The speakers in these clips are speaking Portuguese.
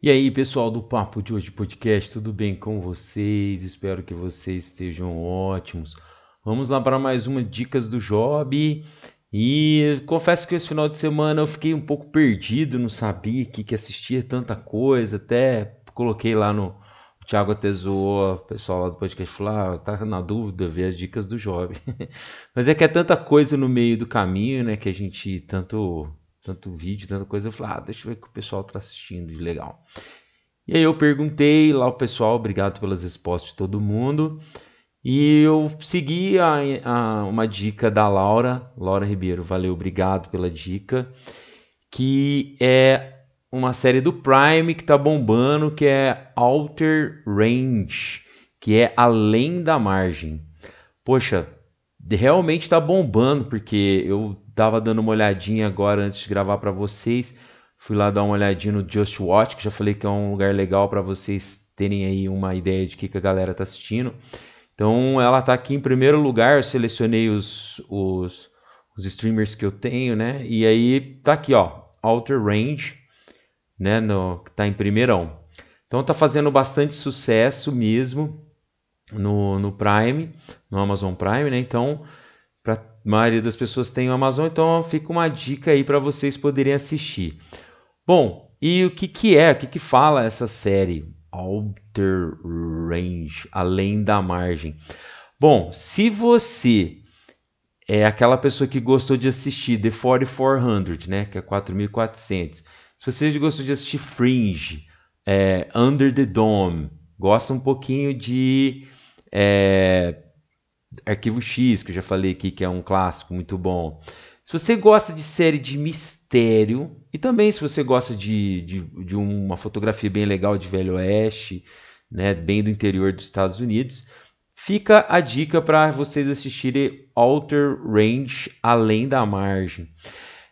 E aí, pessoal do Papo de Hoje Podcast, tudo bem com vocês? Espero que vocês estejam ótimos. Vamos lá para mais uma Dicas do Job. E confesso que esse final de semana eu fiquei um pouco perdido, não sabia que, que assistia tanta coisa, até coloquei lá no. Thiago zoou, o pessoal lá do podcast falou: ah, tá na dúvida, ver as dicas do Job. Mas é que é tanta coisa no meio do caminho, né, que a gente tanto tanto vídeo, tanta coisa. Eu falei, ah, deixa eu ver o que o pessoal tá assistindo de legal. E aí eu perguntei lá o pessoal, obrigado pelas respostas de todo mundo. E eu segui a, a, uma dica da Laura, Laura Ribeiro, valeu, obrigado pela dica, que é uma série do Prime que tá bombando, que é Alter Range, que é Além da Margem. Poxa, realmente tá bombando, porque eu tava dando uma olhadinha agora antes de gravar para vocês. Fui lá dar uma olhadinha no Just Watch, que já falei que é um lugar legal para vocês terem aí uma ideia de que, que a galera tá assistindo. Então ela tá aqui em primeiro lugar, eu selecionei os, os, os streamers que eu tenho, né? E aí tá aqui, ó, Outer Range, né? No, tá em primeirão. Então tá fazendo bastante sucesso mesmo no, no Prime, no Amazon Prime, né? Então, para a maioria das pessoas tem o Amazon, então fica uma dica aí para vocês poderem assistir. Bom, e o que, que é, o que, que fala essa série? Alter Range, além da margem. Bom, se você é aquela pessoa que gostou de assistir The 4400, né, que é 4400. Se você gostou de assistir Fringe, é, Under the Dome, gosta um pouquinho de é, Arquivo X, que eu já falei aqui, que é um clássico muito bom. Se você gosta de série de mistério, e também se você gosta de, de, de uma fotografia bem legal de Velho Oeste, né, bem do interior dos Estados Unidos, fica a dica para vocês assistirem Alter Range Além da Margem.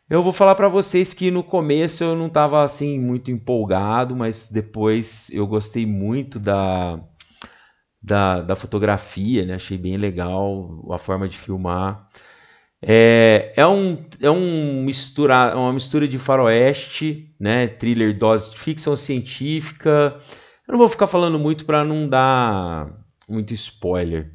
Eu vou falar para vocês que no começo eu não estava assim muito empolgado, mas depois eu gostei muito da, da, da fotografia, né? Achei bem legal a forma de filmar. É, é, um, é um mistura, uma mistura de faroeste, né? Thriller, dose de ficção científica. Eu não vou ficar falando muito para não dar muito spoiler,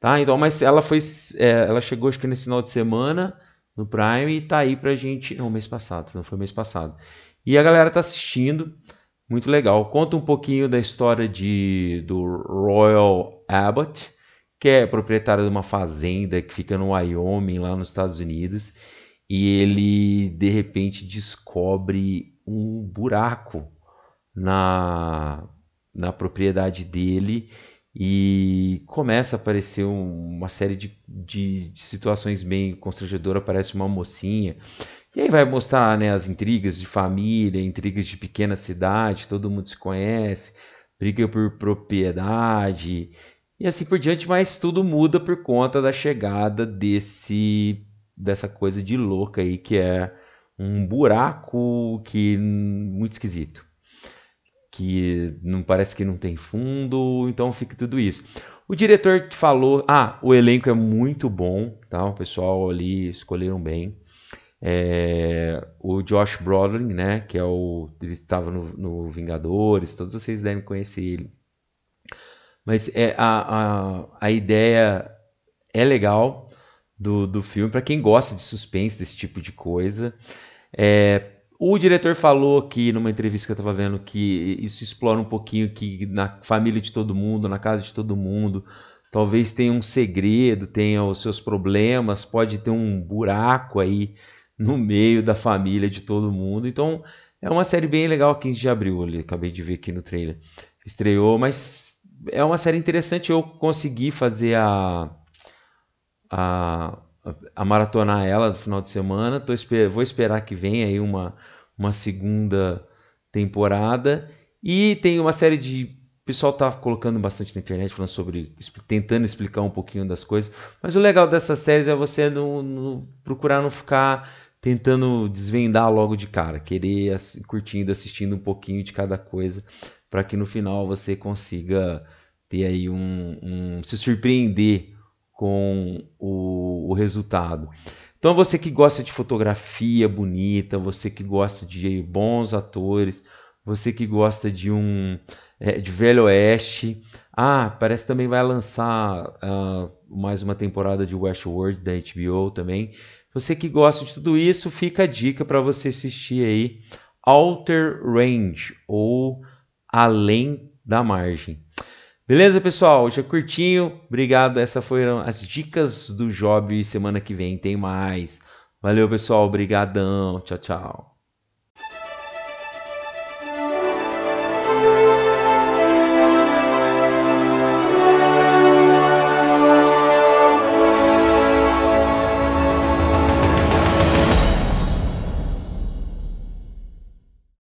tá? Então, mas ela foi, é, ela chegou acho que nesse final de semana no Prime e tá aí pra gente, não, mês passado, não foi mês passado. E a galera tá assistindo. Muito legal. Conta um pouquinho da história de, do Royal Abbott, que é proprietário de uma fazenda que fica no Wyoming, lá nos Estados Unidos. E ele, de repente, descobre um buraco na, na propriedade dele e começa a aparecer uma série de, de, de situações bem constrangedoras. Aparece uma mocinha e aí vai mostrar né, as intrigas de família, intrigas de pequena cidade, todo mundo se conhece, briga por propriedade e assim por diante, mas tudo muda por conta da chegada desse dessa coisa de louca aí que é um buraco que muito esquisito. Que não parece que não tem fundo, então fica tudo isso. O diretor falou: "Ah, o elenco é muito bom, tá? O pessoal ali escolheram bem. É, o Josh Brolin, né, que é o ele estava no, no, Vingadores, todos vocês devem conhecer ele. Mas é a, a, a ideia é legal do, do filme para quem gosta de suspense desse tipo de coisa. É, o diretor falou aqui numa entrevista que eu estava vendo que isso explora um pouquinho que na família de todo mundo, na casa de todo mundo, talvez tenha um segredo, tenha os seus problemas, pode ter um buraco aí no meio da família de todo mundo. Então, é uma série bem legal, 15 de abril, ali, acabei de ver aqui no trailer. Estreou, mas é uma série interessante. Eu consegui fazer a, a, a maratonar ela no final de semana. Tô, vou esperar que venha aí uma, uma segunda temporada. E tem uma série de. O pessoal tá colocando bastante na internet, falando sobre. tentando explicar um pouquinho das coisas. Mas o legal dessas séries é você não, não procurar não ficar tentando desvendar logo de cara, querer curtindo, assistindo um pouquinho de cada coisa, para que no final você consiga ter aí um, um se surpreender com o, o, resultado. Então você que gosta de fotografia bonita, você que gosta de bons atores, Você que gosta de um é, de Velho Oeste. Ah, parece que também vai lançar uh, mais uma temporada de Westworld da HBO também. Você que gosta de tudo isso, fica a dica para você assistir aí Alter Range ou Além da Margem. Beleza, pessoal? Hoje é curtinho. Obrigado. Essas foram as dicas do Job. Semana que vem tem mais. Valeu, pessoal. Obrigadão. Tchau, tchau.